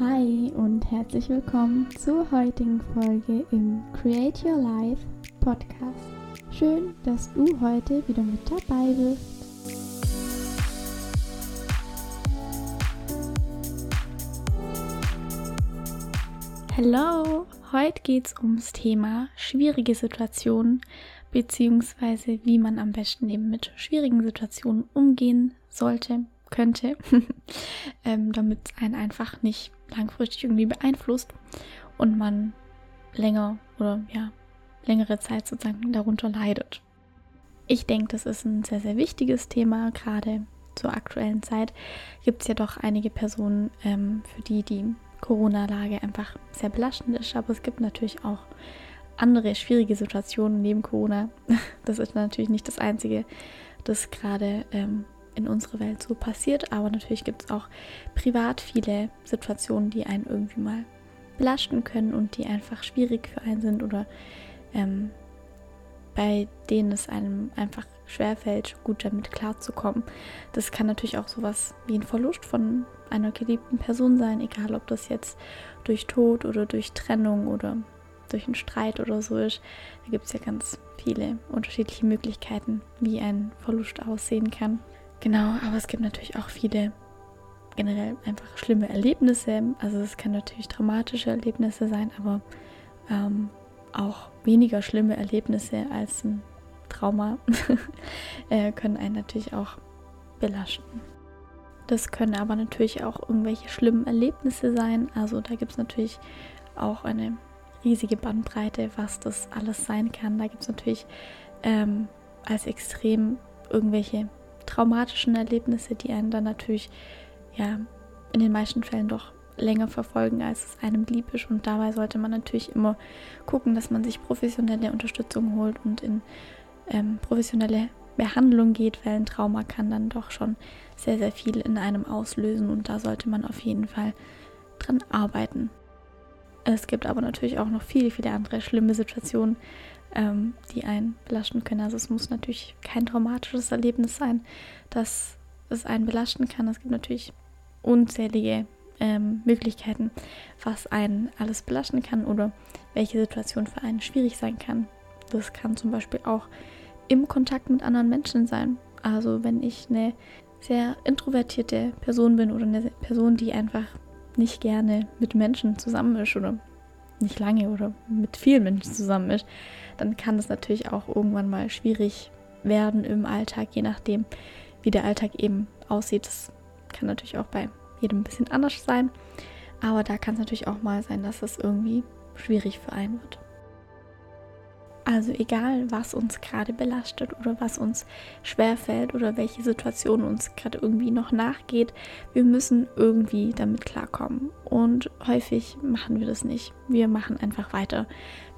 Hi und herzlich willkommen zur heutigen Folge im Create Your Life Podcast. Schön, dass du heute wieder mit dabei bist. Hallo, heute geht es ums Thema schwierige Situationen beziehungsweise wie man am besten eben mit schwierigen Situationen umgehen sollte, könnte, ähm, damit es einen einfach nicht langfristig irgendwie beeinflusst und man länger oder ja, längere Zeit sozusagen darunter leidet. Ich denke, das ist ein sehr, sehr wichtiges Thema, gerade zur aktuellen Zeit gibt es ja doch einige Personen, ähm, für die die Corona-Lage einfach sehr belastend ist, aber es gibt natürlich auch andere schwierige Situationen neben Corona. Das ist natürlich nicht das Einzige, das gerade ähm, in unserer Welt so passiert, aber natürlich gibt es auch privat viele Situationen, die einen irgendwie mal belasten können und die einfach schwierig für einen sind oder ähm, bei denen es einem einfach schwerfällt, gut damit klarzukommen. Das kann natürlich auch sowas wie ein Verlust von einer geliebten Person sein, egal ob das jetzt durch Tod oder durch Trennung oder durch einen Streit oder so ist. Da gibt es ja ganz viele unterschiedliche Möglichkeiten, wie ein Verlust aussehen kann. Genau, aber es gibt natürlich auch viele generell einfach schlimme Erlebnisse. Also es kann natürlich dramatische Erlebnisse sein, aber ähm, auch weniger schlimme Erlebnisse als ein Trauma äh, können einen natürlich auch belasten. Das können aber natürlich auch irgendwelche schlimmen Erlebnisse sein. Also da gibt es natürlich auch eine riesige Bandbreite, was das alles sein kann. Da gibt es natürlich ähm, als extrem irgendwelche traumatischen Erlebnisse, die einen dann natürlich ja in den meisten Fällen doch länger verfolgen, als es einem lieb ist. Und dabei sollte man natürlich immer gucken, dass man sich professionelle Unterstützung holt und in ähm, professionelle Behandlung geht, weil ein Trauma kann dann doch schon sehr, sehr viel in einem auslösen und da sollte man auf jeden Fall dran arbeiten. Es gibt aber natürlich auch noch viele, viele andere schlimme Situationen, ähm, die einen belasten können. Also es muss natürlich kein traumatisches Erlebnis sein, dass es einen belasten kann. Es gibt natürlich unzählige ähm, Möglichkeiten, was einen alles belasten kann oder welche Situation für einen schwierig sein kann. Das kann zum Beispiel auch im Kontakt mit anderen Menschen sein. Also wenn ich eine sehr introvertierte Person bin oder eine Person, die einfach nicht gerne mit Menschen zusammen ist oder nicht lange oder mit vielen Menschen zusammen ist, dann kann es natürlich auch irgendwann mal schwierig werden im Alltag, je nachdem, wie der Alltag eben aussieht. Das kann natürlich auch bei jedem ein bisschen anders sein, aber da kann es natürlich auch mal sein, dass es irgendwie schwierig für einen wird. Also egal, was uns gerade belastet oder was uns schwerfällt oder welche Situation uns gerade irgendwie noch nachgeht, wir müssen irgendwie damit klarkommen. Und häufig machen wir das nicht. Wir machen einfach weiter.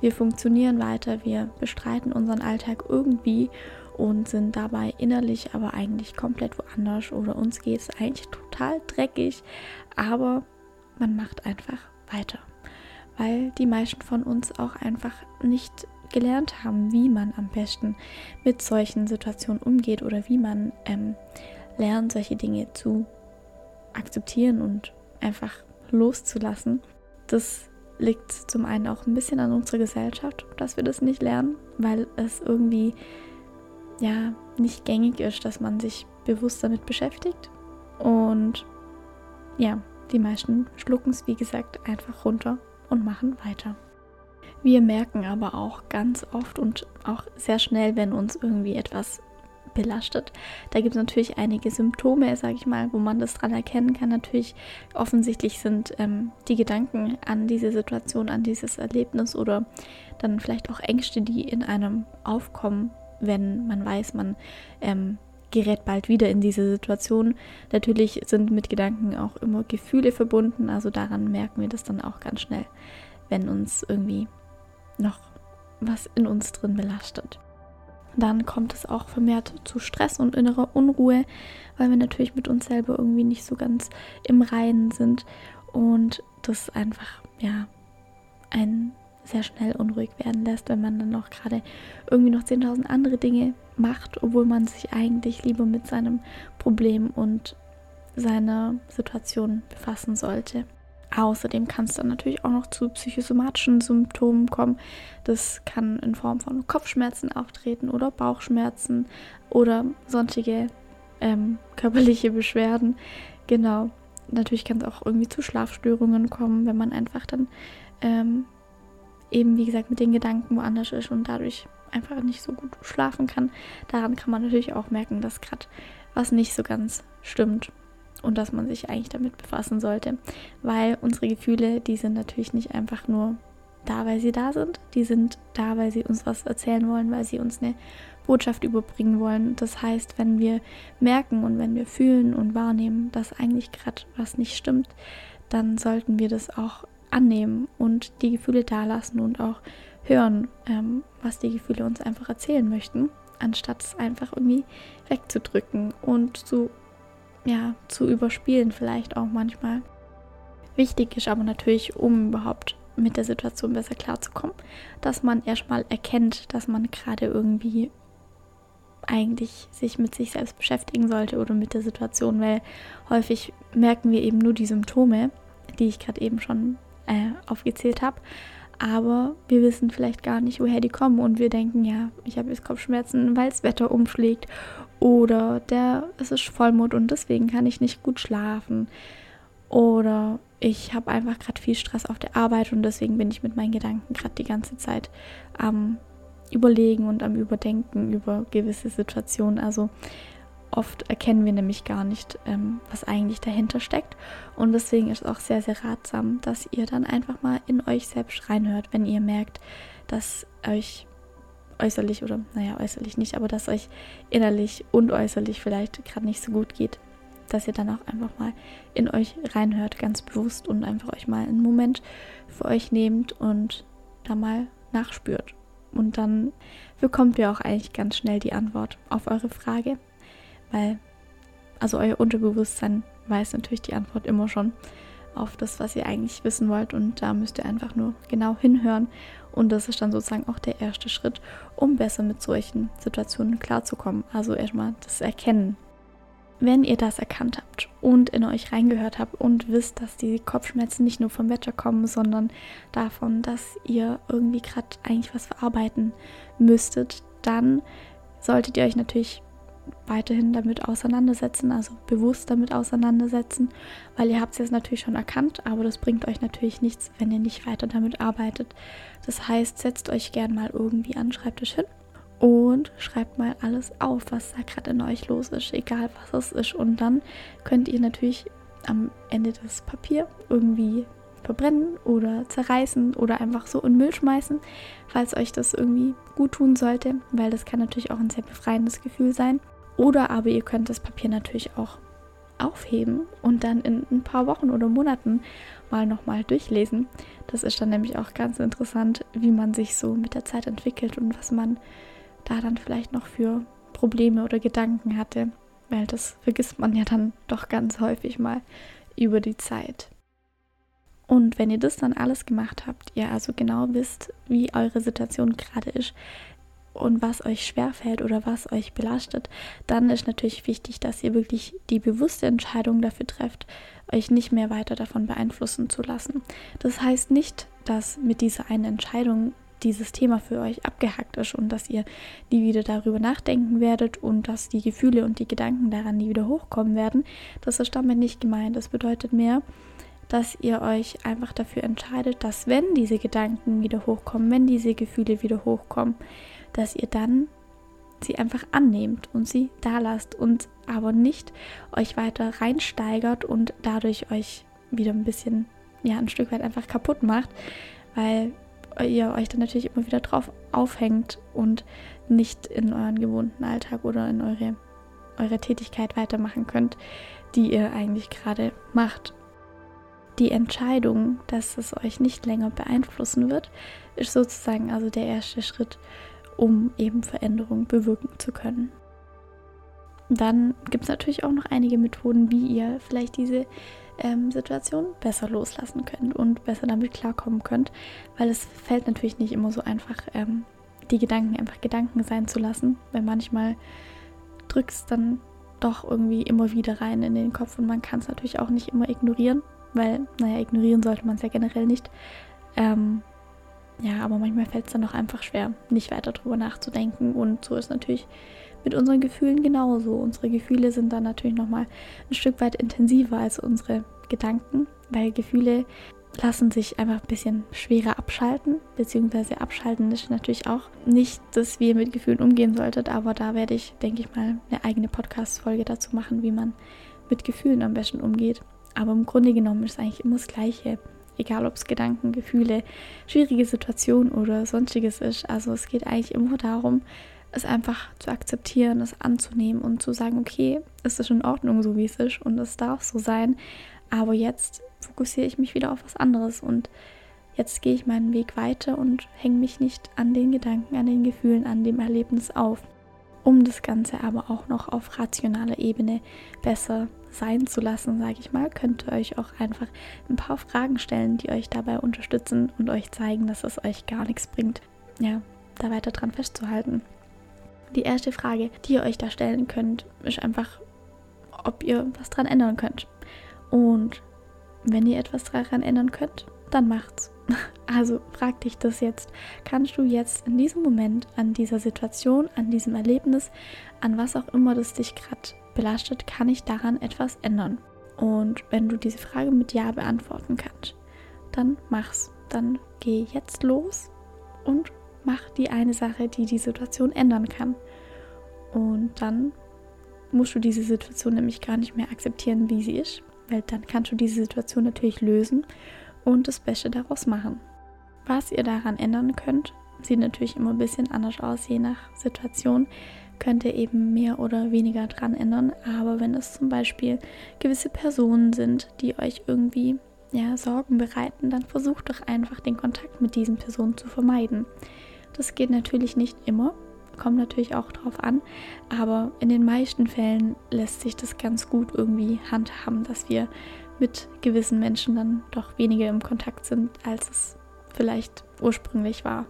Wir funktionieren weiter, wir bestreiten unseren Alltag irgendwie und sind dabei innerlich aber eigentlich komplett woanders oder uns geht es eigentlich total dreckig, aber man macht einfach weiter. Weil die meisten von uns auch einfach nicht gelernt haben, wie man am besten mit solchen Situationen umgeht oder wie man ähm, lernt, solche Dinge zu akzeptieren und einfach loszulassen. Das liegt zum einen auch ein bisschen an unserer Gesellschaft, dass wir das nicht lernen, weil es irgendwie ja nicht gängig ist, dass man sich bewusst damit beschäftigt. Und ja, die meisten schlucken es, wie gesagt, einfach runter und machen weiter. Wir merken aber auch ganz oft und auch sehr schnell, wenn uns irgendwie etwas belastet. Da gibt es natürlich einige Symptome, sage ich mal, wo man das dran erkennen kann. Natürlich offensichtlich sind ähm, die Gedanken an diese Situation, an dieses Erlebnis oder dann vielleicht auch Ängste, die in einem aufkommen, wenn man weiß, man ähm, gerät bald wieder in diese Situation. Natürlich sind mit Gedanken auch immer Gefühle verbunden, also daran merken wir das dann auch ganz schnell, wenn uns irgendwie noch was in uns drin belastet. Dann kommt es auch vermehrt zu Stress und innerer Unruhe, weil wir natürlich mit uns selber irgendwie nicht so ganz im Reinen sind und das einfach ja einen sehr schnell unruhig werden lässt, wenn man dann noch gerade irgendwie noch 10.000 andere Dinge macht, obwohl man sich eigentlich lieber mit seinem Problem und seiner Situation befassen sollte. Außerdem kann es dann natürlich auch noch zu psychosomatischen Symptomen kommen. Das kann in Form von Kopfschmerzen auftreten oder Bauchschmerzen oder sonstige ähm, körperliche Beschwerden. Genau. Natürlich kann es auch irgendwie zu Schlafstörungen kommen, wenn man einfach dann ähm, eben, wie gesagt, mit den Gedanken woanders ist und dadurch einfach nicht so gut schlafen kann. Daran kann man natürlich auch merken, dass gerade was nicht so ganz stimmt und dass man sich eigentlich damit befassen sollte, weil unsere Gefühle, die sind natürlich nicht einfach nur da, weil sie da sind, die sind da, weil sie uns was erzählen wollen, weil sie uns eine Botschaft überbringen wollen. Das heißt, wenn wir merken und wenn wir fühlen und wahrnehmen, dass eigentlich gerade was nicht stimmt, dann sollten wir das auch annehmen und die Gefühle da lassen und auch hören, ähm, was die Gefühle uns einfach erzählen möchten, anstatt es einfach irgendwie wegzudrücken und zu ja, zu überspielen vielleicht auch manchmal. Wichtig ist aber natürlich, um überhaupt mit der Situation besser klarzukommen, dass man erstmal erkennt, dass man gerade irgendwie eigentlich sich mit sich selbst beschäftigen sollte oder mit der Situation, weil häufig merken wir eben nur die Symptome, die ich gerade eben schon äh, aufgezählt habe, aber wir wissen vielleicht gar nicht, woher die kommen und wir denken, ja, ich habe jetzt Kopfschmerzen, weil das Wetter umschlägt oder der, es ist Vollmond und deswegen kann ich nicht gut schlafen. Oder ich habe einfach gerade viel Stress auf der Arbeit und deswegen bin ich mit meinen Gedanken gerade die ganze Zeit am Überlegen und am Überdenken über gewisse Situationen. Also oft erkennen wir nämlich gar nicht, ähm, was eigentlich dahinter steckt. Und deswegen ist es auch sehr, sehr ratsam, dass ihr dann einfach mal in euch selbst reinhört, wenn ihr merkt, dass euch äußerlich oder naja, äußerlich nicht, aber dass euch innerlich und äußerlich vielleicht gerade nicht so gut geht, dass ihr dann auch einfach mal in euch reinhört, ganz bewusst und einfach euch mal einen Moment für euch nehmt und da mal nachspürt. Und dann bekommt ihr auch eigentlich ganz schnell die Antwort auf eure Frage, weil also euer Unterbewusstsein weiß natürlich die Antwort immer schon auf das, was ihr eigentlich wissen wollt und da müsst ihr einfach nur genau hinhören und das ist dann sozusagen auch der erste Schritt, um besser mit solchen Situationen klarzukommen. Also erstmal das Erkennen. Wenn ihr das erkannt habt und in euch reingehört habt und wisst, dass die Kopfschmerzen nicht nur vom Wetter kommen, sondern davon, dass ihr irgendwie gerade eigentlich was verarbeiten müsstet, dann solltet ihr euch natürlich weiterhin damit auseinandersetzen, also bewusst damit auseinandersetzen, weil ihr habt es jetzt natürlich schon erkannt, aber das bringt euch natürlich nichts, wenn ihr nicht weiter damit arbeitet. Das heißt, setzt euch gern mal irgendwie an den Schreibtisch hin und schreibt mal alles auf, was da gerade in euch los ist, egal was es ist. Und dann könnt ihr natürlich am Ende das Papier irgendwie verbrennen oder zerreißen oder einfach so in Müll schmeißen, falls euch das irgendwie gut tun sollte, weil das kann natürlich auch ein sehr befreiendes Gefühl sein. Oder aber ihr könnt das Papier natürlich auch aufheben und dann in ein paar Wochen oder Monaten mal nochmal durchlesen. Das ist dann nämlich auch ganz interessant, wie man sich so mit der Zeit entwickelt und was man da dann vielleicht noch für Probleme oder Gedanken hatte, weil das vergisst man ja dann doch ganz häufig mal über die Zeit. Und wenn ihr das dann alles gemacht habt, ihr also genau wisst, wie eure Situation gerade ist, und was euch schwerfällt oder was euch belastet, dann ist natürlich wichtig, dass ihr wirklich die bewusste Entscheidung dafür trefft, euch nicht mehr weiter davon beeinflussen zu lassen. Das heißt nicht, dass mit dieser einen Entscheidung dieses Thema für euch abgehackt ist und dass ihr nie wieder darüber nachdenken werdet und dass die Gefühle und die Gedanken daran nie wieder hochkommen werden. Das ist damit nicht gemeint. Das bedeutet mehr, dass ihr euch einfach dafür entscheidet, dass wenn diese Gedanken wieder hochkommen, wenn diese Gefühle wieder hochkommen, dass ihr dann sie einfach annehmt und sie da lasst und aber nicht euch weiter reinsteigert und dadurch euch wieder ein bisschen, ja, ein Stück weit einfach kaputt macht, weil ihr euch dann natürlich immer wieder drauf aufhängt und nicht in euren gewohnten Alltag oder in eure, eure Tätigkeit weitermachen könnt, die ihr eigentlich gerade macht. Die Entscheidung, dass es euch nicht länger beeinflussen wird, ist sozusagen also der erste Schritt, um eben Veränderungen bewirken zu können. Dann gibt es natürlich auch noch einige Methoden, wie ihr vielleicht diese ähm, Situation besser loslassen könnt und besser damit klarkommen könnt, weil es fällt natürlich nicht immer so einfach, ähm, die Gedanken einfach Gedanken sein zu lassen, weil manchmal drückt es dann doch irgendwie immer wieder rein in den Kopf und man kann es natürlich auch nicht immer ignorieren. weil, naja, ignorieren sollte man es ja generell nicht. Ähm, ja, aber manchmal fällt es dann auch einfach schwer, nicht weiter drüber nachzudenken. Und so ist natürlich mit unseren Gefühlen genauso. Unsere Gefühle sind dann natürlich nochmal ein Stück weit intensiver als unsere Gedanken, weil Gefühle lassen sich einfach ein bisschen schwerer abschalten, beziehungsweise abschalten ist natürlich auch nicht, dass wir mit Gefühlen umgehen solltet, aber da werde ich, denke ich mal, eine eigene Podcast-Folge dazu machen, wie man mit Gefühlen am besten umgeht. Aber im Grunde genommen ist es eigentlich immer das Gleiche. Egal ob es Gedanken, Gefühle, schwierige Situationen oder sonstiges ist. Also es geht eigentlich immer darum, es einfach zu akzeptieren, es anzunehmen und zu sagen, okay, es ist in Ordnung, so wie es ist und es darf so sein. Aber jetzt fokussiere ich mich wieder auf was anderes und jetzt gehe ich meinen Weg weiter und hänge mich nicht an den Gedanken, an den Gefühlen, an dem Erlebnis auf. Um das Ganze aber auch noch auf rationaler Ebene besser sein zu lassen, sage ich mal, könnt ihr euch auch einfach ein paar Fragen stellen, die euch dabei unterstützen und euch zeigen, dass es euch gar nichts bringt, ja, da weiter dran festzuhalten. Die erste Frage, die ihr euch da stellen könnt, ist einfach, ob ihr was dran ändern könnt. Und wenn ihr etwas daran ändern könnt, dann macht's. Also frag dich das jetzt. Kannst du jetzt in diesem Moment, an dieser Situation, an diesem Erlebnis, an was auch immer das dich gerade belastet, kann ich daran etwas ändern? Und wenn du diese Frage mit Ja beantworten kannst, dann mach's. Dann geh jetzt los und mach die eine Sache, die die Situation ändern kann. Und dann musst du diese Situation nämlich gar nicht mehr akzeptieren, wie sie ist, weil dann kannst du diese Situation natürlich lösen und das Beste daraus machen. Was ihr daran ändern könnt, sieht natürlich immer ein bisschen anders aus, je nach Situation. Könnt ihr eben mehr oder weniger dran ändern, aber wenn es zum Beispiel gewisse Personen sind, die euch irgendwie ja, Sorgen bereiten, dann versucht doch einfach den Kontakt mit diesen Personen zu vermeiden. Das geht natürlich nicht immer, kommt natürlich auch drauf an, aber in den meisten Fällen lässt sich das ganz gut irgendwie handhaben, dass wir mit gewissen Menschen dann doch weniger im Kontakt sind, als es vielleicht ursprünglich war.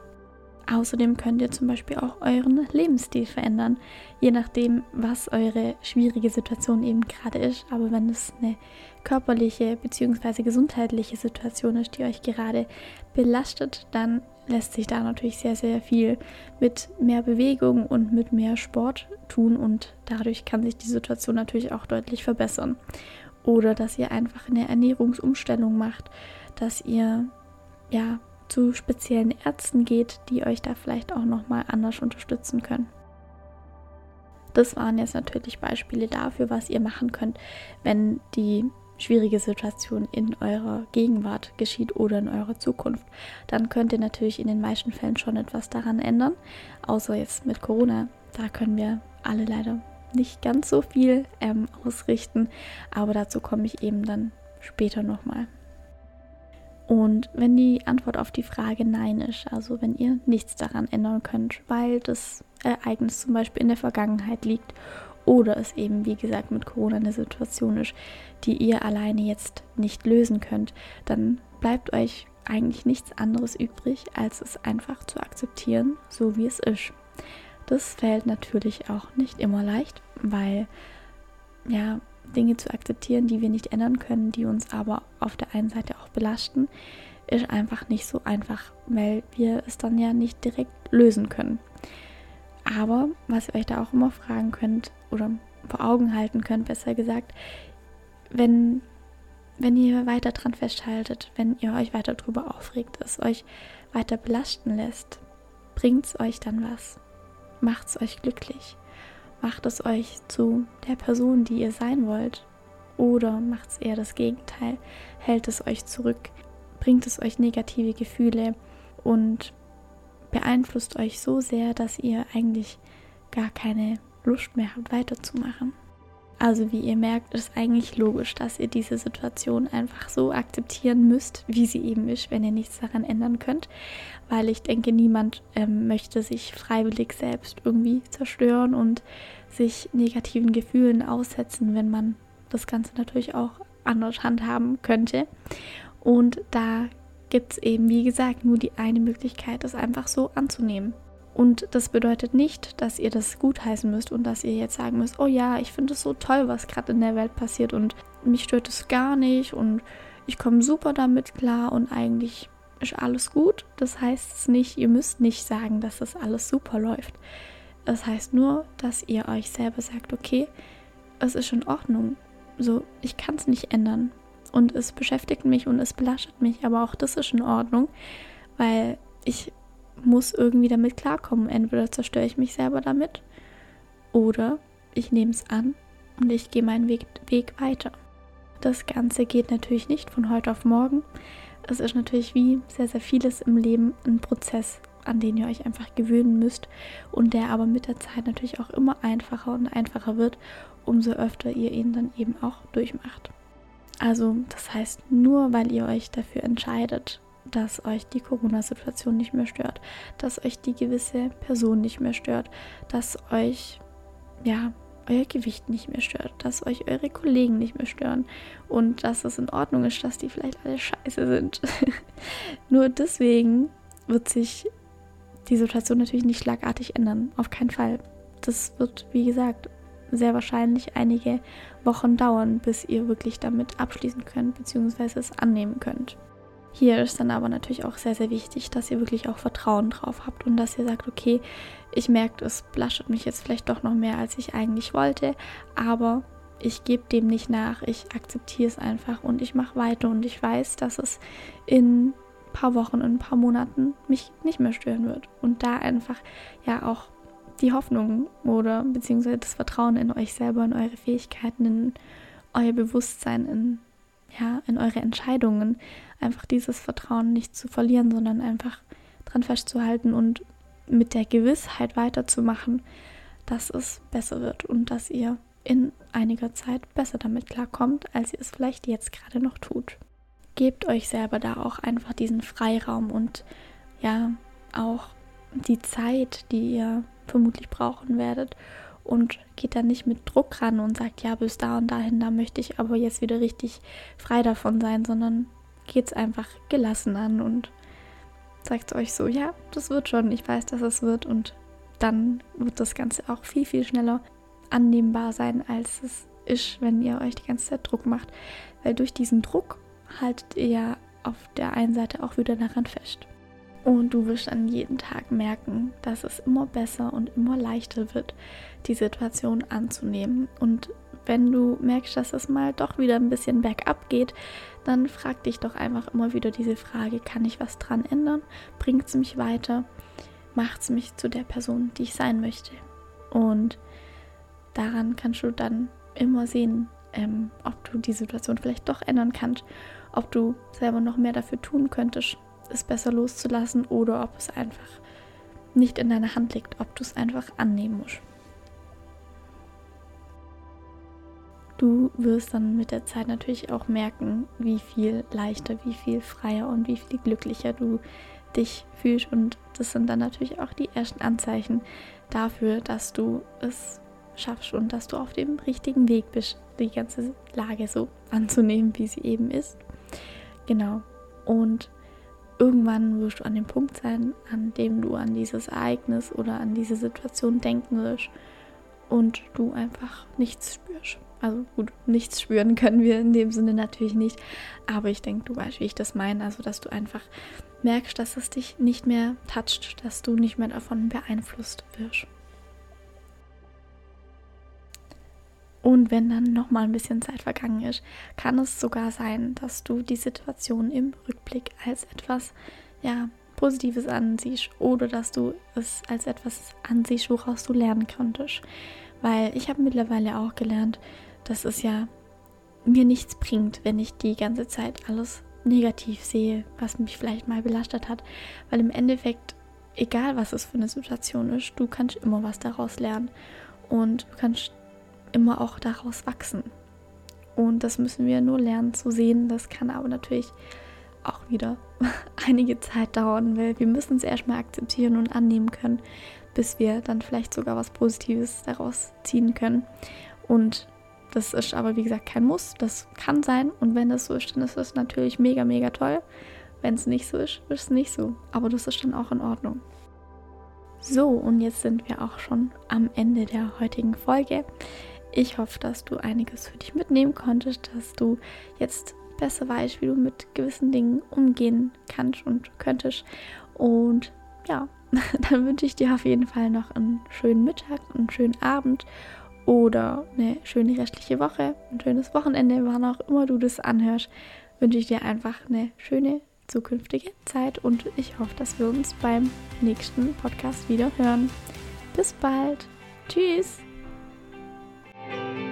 Außerdem könnt ihr zum Beispiel auch euren Lebensstil verändern, je nachdem, was eure schwierige Situation eben gerade ist. Aber wenn es eine körperliche bzw. gesundheitliche Situation ist, die euch gerade belastet, dann lässt sich da natürlich sehr, sehr viel mit mehr Bewegung und mit mehr Sport tun und dadurch kann sich die Situation natürlich auch deutlich verbessern. Oder dass ihr einfach eine Ernährungsumstellung macht, dass ihr ja zu speziellen Ärzten geht, die euch da vielleicht auch nochmal anders unterstützen können. Das waren jetzt natürlich Beispiele dafür, was ihr machen könnt, wenn die schwierige Situation in eurer Gegenwart geschieht oder in eurer Zukunft, dann könnt ihr natürlich in den meisten Fällen schon etwas daran ändern. Außer jetzt mit Corona, da können wir alle leider nicht ganz so viel ähm, ausrichten, aber dazu komme ich eben dann später nochmal. Und wenn die Antwort auf die Frage Nein ist, also wenn ihr nichts daran ändern könnt, weil das Ereignis zum Beispiel in der Vergangenheit liegt oder es eben, wie gesagt, mit Corona eine Situation ist, die ihr alleine jetzt nicht lösen könnt, dann bleibt euch eigentlich nichts anderes übrig, als es einfach zu akzeptieren, so wie es ist. Das fällt natürlich auch nicht immer leicht, weil ja, Dinge zu akzeptieren, die wir nicht ändern können, die uns aber auf der einen Seite auch belasten, ist einfach nicht so einfach, weil wir es dann ja nicht direkt lösen können. Aber was ihr euch da auch immer fragen könnt oder vor Augen halten könnt, besser gesagt, wenn, wenn ihr weiter dran festhaltet, wenn ihr euch weiter drüber aufregt, es euch weiter belasten lässt, bringt es euch dann was? Macht es euch glücklich? Macht es euch zu der Person, die ihr sein wollt? Oder macht es eher das Gegenteil? Hält es euch zurück? Bringt es euch negative Gefühle? Und beeinflusst euch so sehr, dass ihr eigentlich gar keine Lust mehr habt, weiterzumachen. Also wie ihr merkt, ist eigentlich logisch, dass ihr diese Situation einfach so akzeptieren müsst, wie sie eben ist, wenn ihr nichts daran ändern könnt. Weil ich denke, niemand ähm, möchte sich freiwillig selbst irgendwie zerstören und sich negativen Gefühlen aussetzen, wenn man das Ganze natürlich auch anders handhaben könnte. Und da gibt es eben, wie gesagt, nur die eine Möglichkeit, das einfach so anzunehmen. Und das bedeutet nicht, dass ihr das gutheißen müsst und dass ihr jetzt sagen müsst, oh ja, ich finde es so toll, was gerade in der Welt passiert und mich stört es gar nicht und ich komme super damit klar und eigentlich ist alles gut. Das heißt nicht, ihr müsst nicht sagen, dass das alles super läuft. Das heißt nur, dass ihr euch selber sagt, okay, es ist in Ordnung. So, ich kann es nicht ändern. Und es beschäftigt mich und es belastet mich, aber auch das ist in Ordnung, weil ich muss irgendwie damit klarkommen. Entweder zerstöre ich mich selber damit oder ich nehme es an und ich gehe meinen Weg, Weg weiter. Das Ganze geht natürlich nicht von heute auf morgen. Es ist natürlich wie sehr, sehr vieles im Leben ein Prozess, an den ihr euch einfach gewöhnen müsst und der aber mit der Zeit natürlich auch immer einfacher und einfacher wird, umso öfter ihr ihn dann eben auch durchmacht. Also das heißt, nur weil ihr euch dafür entscheidet, dass euch die Corona-Situation nicht mehr stört, dass euch die gewisse Person nicht mehr stört, dass euch ja euer Gewicht nicht mehr stört, dass euch eure Kollegen nicht mehr stören und dass es in Ordnung ist, dass die vielleicht alle scheiße sind. Nur deswegen wird sich die Situation natürlich nicht schlagartig ändern. Auf keinen Fall. Das wird, wie gesagt, sehr wahrscheinlich einige Wochen dauern, bis ihr wirklich damit abschließen könnt, beziehungsweise es annehmen könnt. Hier ist dann aber natürlich auch sehr, sehr wichtig, dass ihr wirklich auch Vertrauen drauf habt und dass ihr sagt, okay, ich merke, es belastet mich jetzt vielleicht doch noch mehr, als ich eigentlich wollte, aber ich gebe dem nicht nach, ich akzeptiere es einfach und ich mache weiter und ich weiß, dass es in paar Wochen, in ein paar Monaten mich nicht mehr stören wird. Und da einfach ja auch die Hoffnung oder beziehungsweise das Vertrauen in euch selber, in eure Fähigkeiten, in euer Bewusstsein, in ja, in eure Entscheidungen, einfach dieses Vertrauen nicht zu verlieren, sondern einfach dran festzuhalten und mit der Gewissheit weiterzumachen, dass es besser wird und dass ihr in einiger Zeit besser damit klarkommt, als ihr es vielleicht jetzt gerade noch tut. Gebt euch selber da auch einfach diesen Freiraum und ja, auch die Zeit, die ihr vermutlich brauchen werdet, und geht dann nicht mit Druck ran und sagt, ja, bis da und dahin, da möchte ich aber jetzt wieder richtig frei davon sein, sondern geht es einfach gelassen an und sagt euch so, ja, das wird schon, ich weiß, dass es wird und dann wird das Ganze auch viel, viel schneller annehmbar sein, als es ist, wenn ihr euch die ganze Zeit Druck macht. Weil durch diesen Druck haltet ihr ja auf der einen Seite auch wieder daran fest. Und du wirst dann jeden Tag merken, dass es immer besser und immer leichter wird, die Situation anzunehmen. Und wenn du merkst, dass es mal doch wieder ein bisschen bergab geht, dann frag dich doch einfach immer wieder diese Frage, kann ich was dran ändern? Bringt es mich weiter? Macht es mich zu der Person, die ich sein möchte? Und daran kannst du dann immer sehen, ähm, ob du die Situation vielleicht doch ändern kannst, ob du selber noch mehr dafür tun könntest, es besser loszulassen oder ob es einfach nicht in deiner Hand liegt, ob du es einfach annehmen musst. Du wirst dann mit der Zeit natürlich auch merken, wie viel leichter, wie viel freier und wie viel glücklicher du dich fühlst. Und das sind dann natürlich auch die ersten Anzeichen dafür, dass du es schaffst und dass du auf dem richtigen Weg bist, die ganze Lage so anzunehmen, wie sie eben ist. Genau. Und irgendwann wirst du an dem Punkt sein, an dem du an dieses Ereignis oder an diese Situation denken wirst und du einfach nichts spürst. Also gut, nichts spüren können wir in dem Sinne natürlich nicht, aber ich denke, du weißt, wie ich das meine. Also, dass du einfach merkst, dass es dich nicht mehr toucht, dass du nicht mehr davon beeinflusst wirst. Und wenn dann noch mal ein bisschen Zeit vergangen ist, kann es sogar sein, dass du die Situation im Rückblick als etwas ja, Positives ansiehst oder dass du es als etwas ansiehst, woraus du lernen konntest. Weil ich habe mittlerweile auch gelernt, dass es ja mir nichts bringt, wenn ich die ganze Zeit alles negativ sehe, was mich vielleicht mal belastet hat. Weil im Endeffekt, egal was es für eine Situation ist, du kannst immer was daraus lernen. Und du kannst immer auch daraus wachsen. Und das müssen wir nur lernen zu sehen. Das kann aber natürlich auch wieder einige Zeit dauern, weil wir müssen es erstmal akzeptieren und annehmen können, bis wir dann vielleicht sogar was Positives daraus ziehen können. Und das ist aber wie gesagt kein Muss. Das kann sein. Und wenn das so ist, dann ist es natürlich mega, mega toll. Wenn es nicht so ist, ist es nicht so. Aber das ist dann auch in Ordnung. So, und jetzt sind wir auch schon am Ende der heutigen Folge. Ich hoffe, dass du einiges für dich mitnehmen konntest, dass du jetzt besser weißt, wie du mit gewissen Dingen umgehen kannst und könntest. Und ja, dann wünsche ich dir auf jeden Fall noch einen schönen Mittag, einen schönen Abend oder eine schöne restliche Woche, ein schönes Wochenende, wann auch immer du das anhörst, wünsche ich dir einfach eine schöne zukünftige Zeit und ich hoffe, dass wir uns beim nächsten Podcast wieder hören. Bis bald. Tschüss. thank you